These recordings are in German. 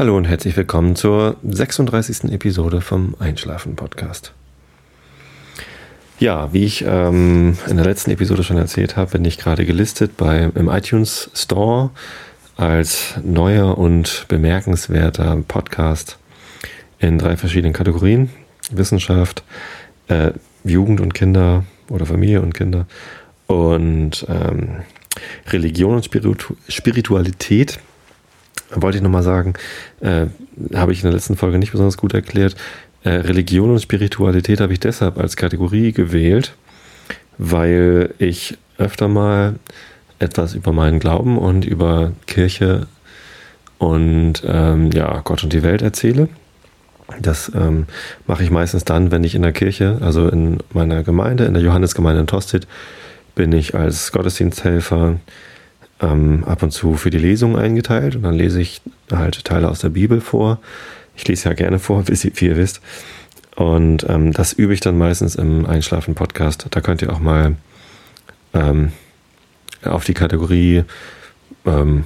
Hallo und herzlich willkommen zur 36. Episode vom Einschlafen Podcast. Ja, wie ich ähm, in der letzten Episode schon erzählt habe, bin ich gerade gelistet bei, im iTunes Store als neuer und bemerkenswerter Podcast in drei verschiedenen Kategorien. Wissenschaft, äh, Jugend und Kinder oder Familie und Kinder und ähm, Religion und Spiritu Spiritualität wollte ich nochmal sagen, äh, habe ich in der letzten Folge nicht besonders gut erklärt. Äh, Religion und Spiritualität habe ich deshalb als Kategorie gewählt, weil ich öfter mal etwas über meinen Glauben und über Kirche und ähm, ja, Gott und die Welt erzähle. Das ähm, mache ich meistens dann, wenn ich in der Kirche, also in meiner Gemeinde, in der Johannesgemeinde in Tosted, bin ich als Gottesdiensthelfer ähm, ab und zu für die Lesung eingeteilt und dann lese ich halt Teile aus der Bibel vor. Ich lese ja gerne vor, wie, ihr wisst. Und ähm, das übe ich dann meistens im Einschlafen-Podcast. Da könnt ihr auch mal ähm, auf die Kategorie, ähm,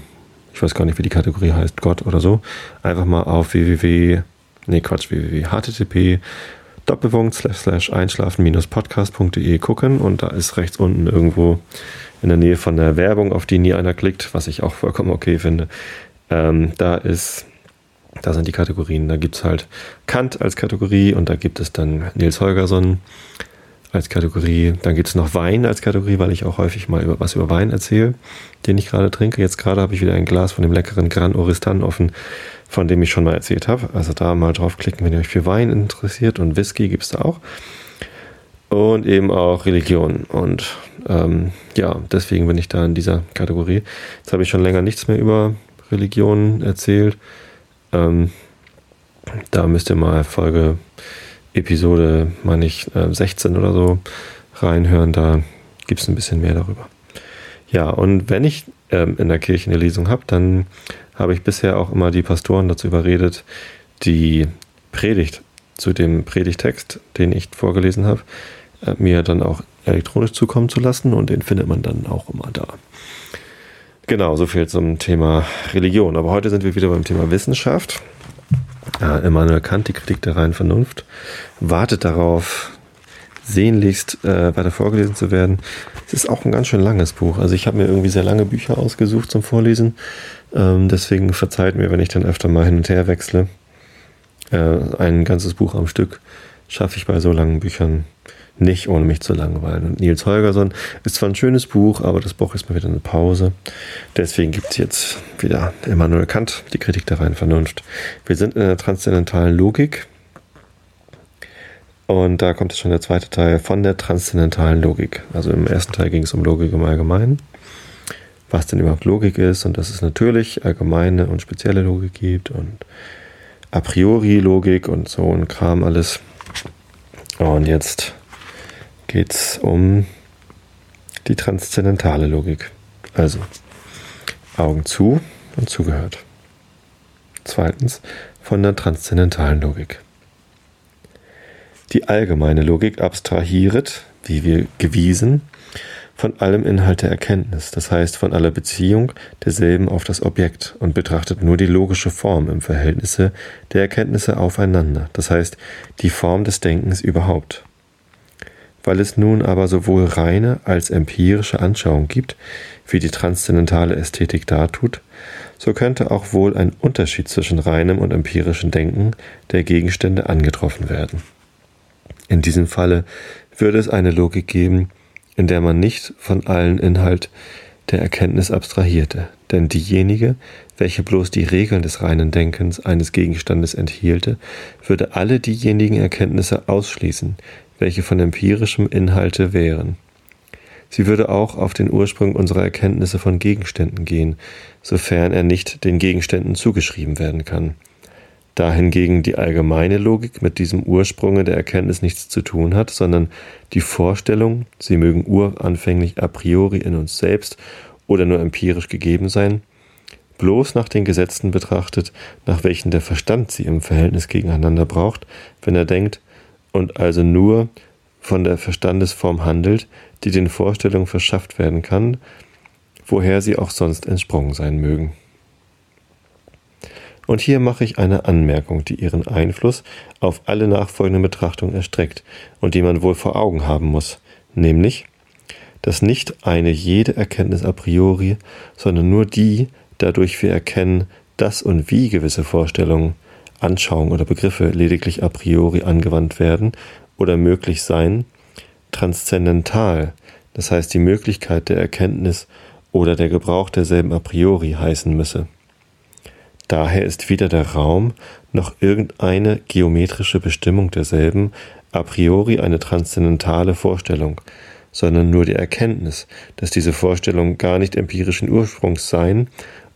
ich weiß gar nicht, wie die Kategorie heißt, Gott oder so, einfach mal auf www, nee Quatsch, www, http Doppelpunkt slash slash einschlafen-podcast.de gucken und da ist rechts unten irgendwo in der Nähe von der Werbung, auf die nie einer klickt, was ich auch vollkommen okay finde. Ähm, da ist, da sind die Kategorien. Da gibt es halt Kant als Kategorie und da gibt es dann Nils Holgersson als Kategorie. Dann gibt es noch Wein als Kategorie, weil ich auch häufig mal über, was über Wein erzähle, den ich gerade trinke. Jetzt gerade habe ich wieder ein Glas von dem leckeren Gran Oristan offen, von dem ich schon mal erzählt habe. Also da mal draufklicken, wenn ihr euch für Wein interessiert und Whisky gibt es da auch und eben auch Religion. Und ähm, ja, deswegen bin ich da in dieser Kategorie. Jetzt habe ich schon länger nichts mehr über Religion erzählt. Ähm, da müsst ihr mal Folge, Episode, meine ich, äh, 16 oder so reinhören. Da gibt es ein bisschen mehr darüber. Ja, und wenn ich ähm, in der Kirche eine Lesung habe, dann habe ich bisher auch immer die Pastoren dazu überredet, die Predigt zu dem Predigtext, den ich vorgelesen habe, äh, mir dann auch elektronisch zukommen zu lassen und den findet man dann auch immer da. Genau, so viel zum Thema Religion. Aber heute sind wir wieder beim Thema Wissenschaft. Äh, Immanuel Kant, die Kritik der reinen Vernunft, wartet darauf, sehnlichst äh, weiter vorgelesen zu werden. Es ist auch ein ganz schön langes Buch. Also ich habe mir irgendwie sehr lange Bücher ausgesucht zum Vorlesen. Ähm, deswegen verzeiht mir, wenn ich dann öfter mal hin und her wechsle. Äh, ein ganzes Buch am Stück schaffe ich bei so langen Büchern nicht, ohne mich zu langweilen. Und Nils Holgersson ist zwar ein schönes Buch, aber das braucht jetzt mal wieder eine Pause. Deswegen gibt es jetzt wieder Immanuel Kant, die Kritik der reinen Vernunft. Wir sind in der transzendentalen Logik. Und da kommt jetzt schon der zweite Teil von der transzendentalen Logik. Also im ersten Teil ging es um Logik im Allgemeinen. Was denn überhaupt Logik ist und dass es natürlich allgemeine und spezielle Logik gibt und a priori Logik und so ein Kram alles. Und jetzt geht es um die transzendentale Logik. Also Augen zu und zugehört. Zweitens von der transzendentalen Logik. Die allgemeine Logik abstrahiert, wie wir gewiesen, von allem Inhalt der Erkenntnis, das heißt von aller Beziehung derselben auf das Objekt und betrachtet nur die logische Form im Verhältnisse der Erkenntnisse aufeinander, das heißt die Form des Denkens überhaupt. Weil es nun aber sowohl reine als empirische Anschauung gibt, wie die transzendentale Ästhetik dartut, so könnte auch wohl ein Unterschied zwischen reinem und empirischem Denken der Gegenstände angetroffen werden. In diesem Falle würde es eine Logik geben, in der man nicht von allen Inhalt der Erkenntnis abstrahierte, denn diejenige, welche bloß die Regeln des reinen Denkens eines Gegenstandes enthielte, würde alle diejenigen Erkenntnisse ausschließen, welche von empirischem Inhalte wären. Sie würde auch auf den Ursprung unserer Erkenntnisse von Gegenständen gehen, sofern er nicht den Gegenständen zugeschrieben werden kann. Da hingegen die allgemeine Logik mit diesem Ursprunge der Erkenntnis nichts zu tun hat, sondern die Vorstellung, sie mögen uranfänglich a priori in uns selbst oder nur empirisch gegeben sein, bloß nach den Gesetzen betrachtet, nach welchen der Verstand sie im Verhältnis gegeneinander braucht, wenn er denkt, und also nur von der Verstandesform handelt, die den Vorstellungen verschafft werden kann, woher sie auch sonst entsprungen sein mögen. Und hier mache ich eine Anmerkung, die ihren Einfluss auf alle nachfolgenden Betrachtungen erstreckt und die man wohl vor Augen haben muss, nämlich, dass nicht eine jede Erkenntnis a priori, sondern nur die, dadurch wir erkennen, dass und wie gewisse Vorstellungen, Anschauungen oder Begriffe lediglich a priori angewandt werden oder möglich sein, transzendental, das heißt die Möglichkeit der Erkenntnis oder der Gebrauch derselben a priori heißen müsse. Daher ist weder der Raum noch irgendeine geometrische Bestimmung derselben a priori eine transzendentale Vorstellung, sondern nur die Erkenntnis, dass diese Vorstellungen gar nicht empirischen Ursprungs seien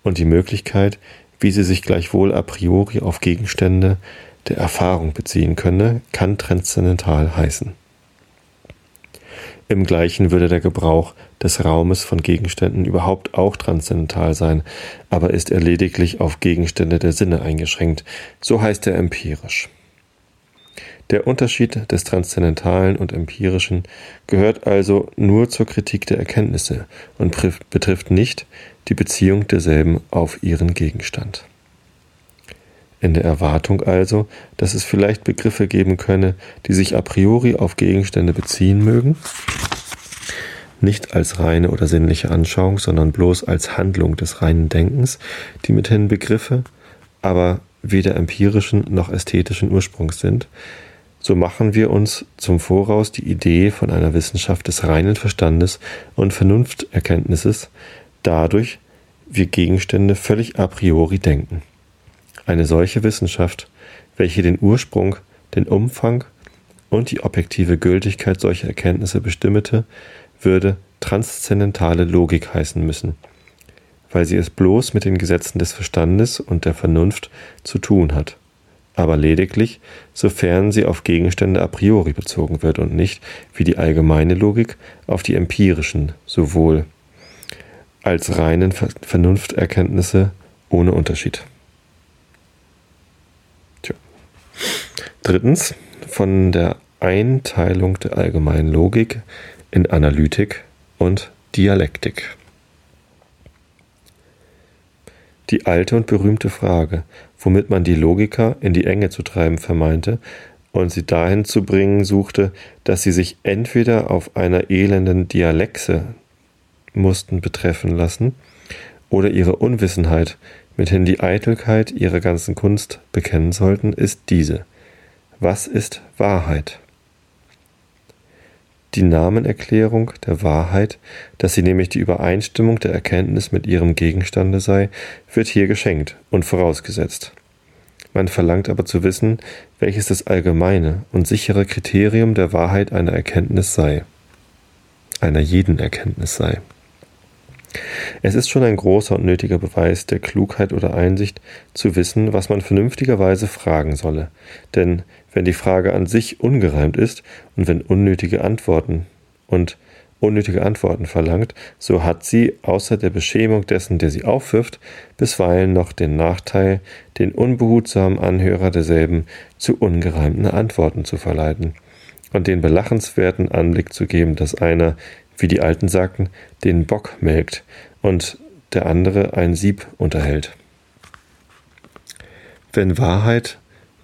und die Möglichkeit, wie sie sich gleichwohl a priori auf Gegenstände der Erfahrung beziehen könne, kann transzendental heißen. Im gleichen würde der Gebrauch des Raumes von Gegenständen überhaupt auch transzendental sein, aber ist er lediglich auf Gegenstände der Sinne eingeschränkt, so heißt er empirisch. Der Unterschied des Transzendentalen und Empirischen gehört also nur zur Kritik der Erkenntnisse und betrifft nicht die Beziehung derselben auf ihren Gegenstand. In der Erwartung also, dass es vielleicht Begriffe geben könne, die sich a priori auf Gegenstände beziehen mögen, nicht als reine oder sinnliche Anschauung, sondern bloß als Handlung des reinen Denkens, die mithin Begriffe, aber weder empirischen noch ästhetischen Ursprungs sind, so machen wir uns zum Voraus die Idee von einer Wissenschaft des reinen Verstandes und Vernunfterkenntnisses, dadurch wir Gegenstände völlig a priori denken. Eine solche Wissenschaft, welche den Ursprung, den Umfang und die objektive Gültigkeit solcher Erkenntnisse bestimmte, würde transzendentale Logik heißen müssen, weil sie es bloß mit den Gesetzen des Verstandes und der Vernunft zu tun hat, aber lediglich, sofern sie auf Gegenstände a priori bezogen wird und nicht, wie die allgemeine Logik, auf die empirischen, sowohl als reinen Vernunfterkenntnisse ohne Unterschied. Tja. Drittens, von der Einteilung der allgemeinen Logik in Analytik und Dialektik. Die alte und berühmte Frage, womit man die Logiker in die Enge zu treiben vermeinte und sie dahin zu bringen suchte, dass sie sich entweder auf einer elenden Dialexe mussten betreffen lassen oder ihre Unwissenheit, mithin die Eitelkeit ihrer ganzen Kunst bekennen sollten, ist diese. Was ist Wahrheit? Die Namenerklärung der Wahrheit, dass sie nämlich die Übereinstimmung der Erkenntnis mit ihrem Gegenstande sei, wird hier geschenkt und vorausgesetzt. Man verlangt aber zu wissen, welches das allgemeine und sichere Kriterium der Wahrheit einer Erkenntnis sei, einer jeden Erkenntnis sei. Es ist schon ein großer und nötiger Beweis der Klugheit oder Einsicht, zu wissen, was man vernünftigerweise fragen solle. Denn wenn die Frage an sich ungereimt ist und wenn unnötige Antworten und unnötige Antworten verlangt, so hat sie, außer der Beschämung dessen, der sie aufwirft, bisweilen noch den Nachteil, den unbehutsamen Anhörer derselben zu ungereimten Antworten zu verleiten und den belachenswerten Anblick zu geben, dass einer, wie die Alten sagten, den Bock melkt und der andere ein Sieb unterhält. Wenn Wahrheit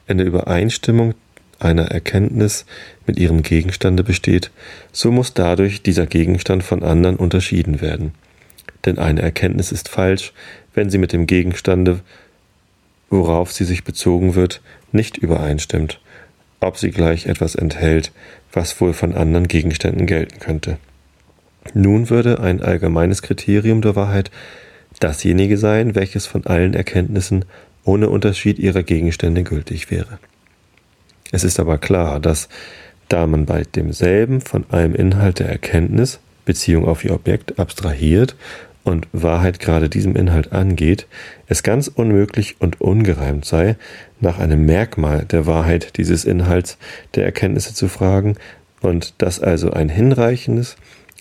in der Übereinstimmung einer Erkenntnis mit ihrem Gegenstande besteht, so muss dadurch dieser Gegenstand von anderen unterschieden werden. Denn eine Erkenntnis ist falsch, wenn sie mit dem Gegenstande, worauf sie sich bezogen wird, nicht übereinstimmt, ob sie gleich etwas enthält, was wohl von anderen Gegenständen gelten könnte. Nun würde ein allgemeines Kriterium der Wahrheit dasjenige sein, welches von allen Erkenntnissen ohne Unterschied ihrer Gegenstände gültig wäre. Es ist aber klar, dass da man bei demselben von einem Inhalt der Erkenntnis Beziehung auf ihr Objekt abstrahiert und Wahrheit gerade diesem Inhalt angeht, es ganz unmöglich und ungereimt sei, nach einem Merkmal der Wahrheit dieses Inhalts der Erkenntnisse zu fragen und dass also ein hinreichendes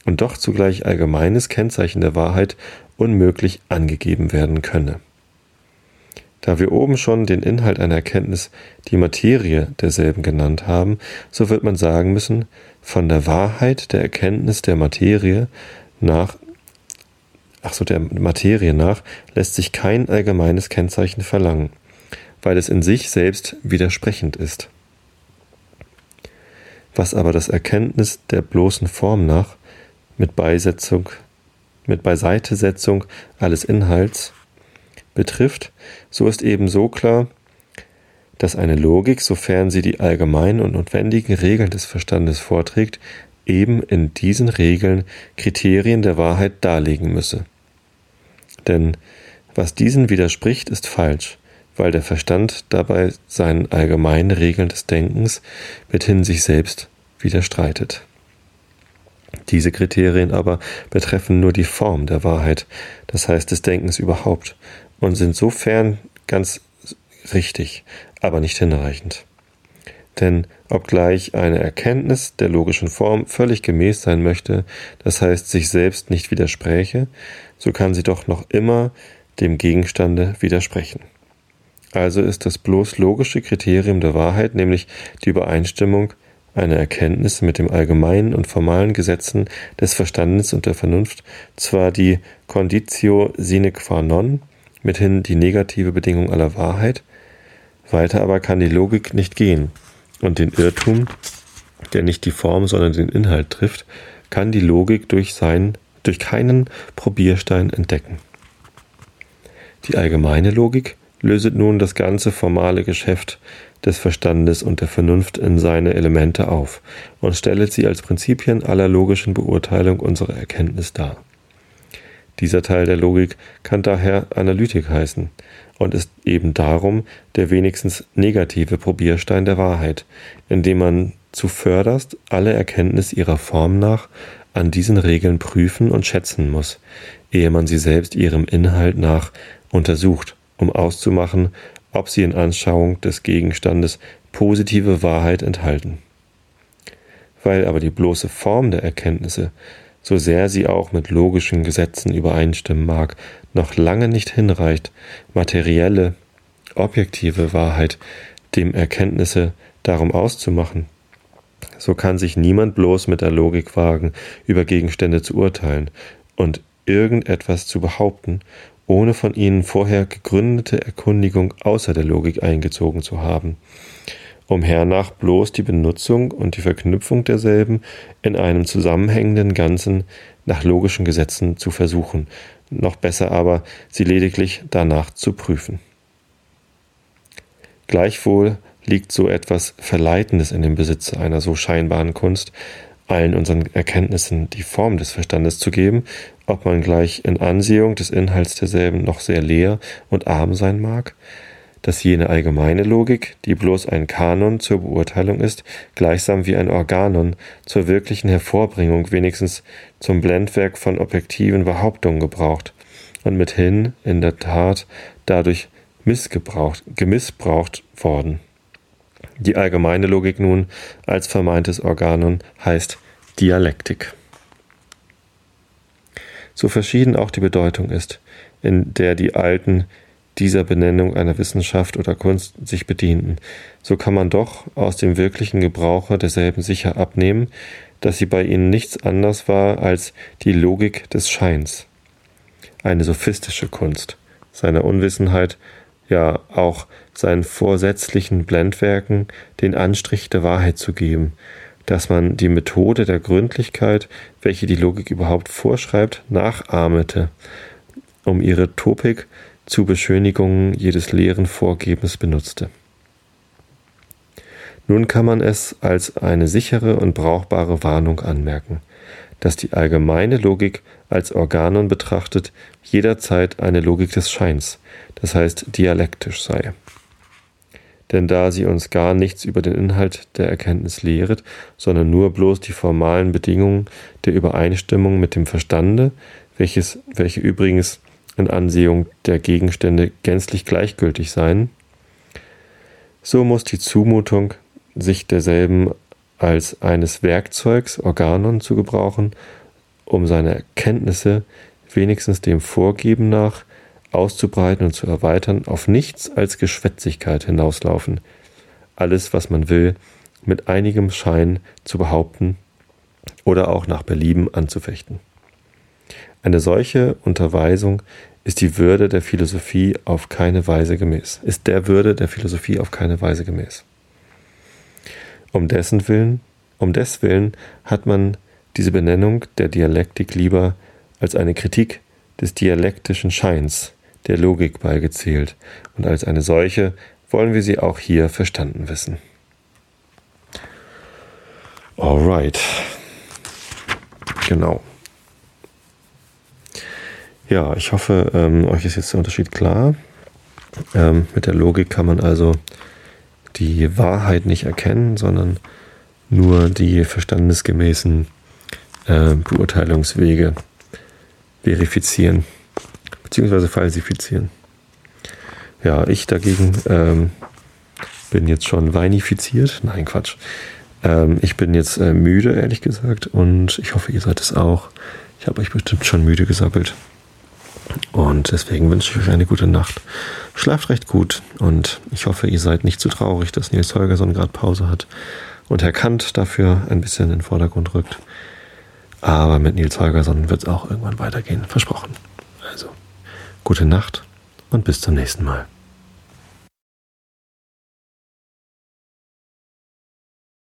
und doch zugleich allgemeines Kennzeichen der Wahrheit unmöglich angegeben werden könne. Da wir oben schon den Inhalt einer Erkenntnis, die Materie derselben genannt haben, so wird man sagen müssen, von der Wahrheit der Erkenntnis der Materie nach, ach so, der Materie nach, lässt sich kein allgemeines Kennzeichen verlangen. weil es in sich selbst widersprechend ist. Was aber das Erkenntnis der bloßen Form nach mit Beisetzung, mit Beiseitesetzung alles Inhalts betrifft, so ist ebenso klar, dass eine Logik, sofern sie die allgemeinen und notwendigen Regeln des Verstandes vorträgt, eben in diesen Regeln Kriterien der Wahrheit darlegen müsse. Denn was diesen widerspricht, ist falsch, weil der Verstand dabei seinen allgemeinen Regeln des Denkens mithin sich selbst widerstreitet. Diese Kriterien aber betreffen nur die Form der Wahrheit, das heißt des Denkens überhaupt, und sind sofern ganz richtig, aber nicht hinreichend. Denn obgleich eine Erkenntnis der logischen Form völlig gemäß sein möchte, das heißt sich selbst nicht widerspräche, so kann sie doch noch immer dem Gegenstande widersprechen. Also ist das bloß logische Kriterium der Wahrheit, nämlich die Übereinstimmung einer Erkenntnis mit dem allgemeinen und formalen Gesetzen des Verstandes und der Vernunft, zwar die Conditio sine qua non, mithin die negative Bedingung aller Wahrheit, weiter aber kann die Logik nicht gehen, und den Irrtum, der nicht die Form, sondern den Inhalt trifft, kann die Logik durch, sein, durch keinen Probierstein entdecken. Die allgemeine Logik löset nun das ganze formale Geschäft des Verstandes und der Vernunft in seine Elemente auf und stellet sie als Prinzipien aller logischen Beurteilung unserer Erkenntnis dar. Dieser Teil der Logik kann daher Analytik heißen und ist eben darum der wenigstens negative Probierstein der Wahrheit, indem man zuvörderst alle Erkenntnis ihrer Form nach an diesen Regeln prüfen und schätzen muss, ehe man sie selbst ihrem Inhalt nach untersucht, um auszumachen, ob sie in Anschauung des Gegenstandes positive Wahrheit enthalten. Weil aber die bloße Form der Erkenntnisse so sehr sie auch mit logischen Gesetzen übereinstimmen mag, noch lange nicht hinreicht, materielle, objektive Wahrheit dem Erkenntnisse darum auszumachen. So kann sich niemand bloß mit der Logik wagen, über Gegenstände zu urteilen und irgendetwas zu behaupten, ohne von ihnen vorher gegründete Erkundigung außer der Logik eingezogen zu haben um hernach bloß die Benutzung und die Verknüpfung derselben in einem zusammenhängenden Ganzen nach logischen Gesetzen zu versuchen, noch besser aber, sie lediglich danach zu prüfen. Gleichwohl liegt so etwas Verleitendes in dem Besitze einer so scheinbaren Kunst, allen unseren Erkenntnissen die Form des Verstandes zu geben, ob man gleich in Ansehung des Inhalts derselben noch sehr leer und arm sein mag, dass jene allgemeine Logik, die bloß ein Kanon zur Beurteilung ist, gleichsam wie ein Organon zur wirklichen Hervorbringung wenigstens zum Blendwerk von objektiven Behauptungen gebraucht und mithin in der Tat dadurch missgebraucht, gemissbraucht worden. Die allgemeine Logik nun als vermeintes Organon heißt Dialektik. So verschieden auch die Bedeutung ist, in der die alten dieser Benennung einer Wissenschaft oder Kunst sich bedienten, so kann man doch aus dem wirklichen Gebrauche derselben sicher abnehmen, dass sie bei ihnen nichts anderes war als die Logik des Scheins, eine sophistische Kunst, seiner Unwissenheit, ja auch seinen vorsätzlichen Blendwerken den Anstrich der Wahrheit zu geben, dass man die Methode der Gründlichkeit, welche die Logik überhaupt vorschreibt, nachahmete, um ihre Topik zu Beschönigung jedes leeren Vorgebens benutzte. Nun kann man es als eine sichere und brauchbare Warnung anmerken, dass die allgemeine Logik als Organon betrachtet jederzeit eine Logik des Scheins, das heißt dialektisch sei. Denn da sie uns gar nichts über den Inhalt der Erkenntnis lehret, sondern nur bloß die formalen Bedingungen der Übereinstimmung mit dem Verstande, welches, welche übrigens in Ansehung der Gegenstände gänzlich gleichgültig sein, so muss die Zumutung, sich derselben als eines Werkzeugs, Organon zu gebrauchen, um seine Erkenntnisse wenigstens dem Vorgeben nach auszubreiten und zu erweitern, auf nichts als Geschwätzigkeit hinauslaufen, alles, was man will, mit einigem Schein zu behaupten oder auch nach Belieben anzufechten. Eine solche Unterweisung ist die Würde der Philosophie auf keine Weise gemäß, ist der Würde der Philosophie auf keine Weise gemäß. Um dessen Willen, um des Willen hat man diese Benennung der Dialektik lieber als eine Kritik des dialektischen Scheins der Logik beigezählt, und als eine solche wollen wir sie auch hier verstanden wissen. Alright. Genau. Ja, ich hoffe, ähm, euch ist jetzt der Unterschied klar. Ähm, mit der Logik kann man also die Wahrheit nicht erkennen, sondern nur die verstandesgemäßen äh, Beurteilungswege verifizieren bzw. falsifizieren. Ja, ich dagegen ähm, bin jetzt schon weinifiziert. Nein, Quatsch. Ähm, ich bin jetzt äh, müde, ehrlich gesagt, und ich hoffe, ihr seid es auch. Ich habe euch bestimmt schon müde gesappelt. Und deswegen wünsche ich euch eine gute Nacht. Schlaft recht gut und ich hoffe, ihr seid nicht zu traurig, dass Nils Holgersson gerade Pause hat und Herr Kant dafür ein bisschen in den Vordergrund rückt. Aber mit Nils Holgersson wird es auch irgendwann weitergehen. Versprochen. Also, gute Nacht und bis zum nächsten Mal.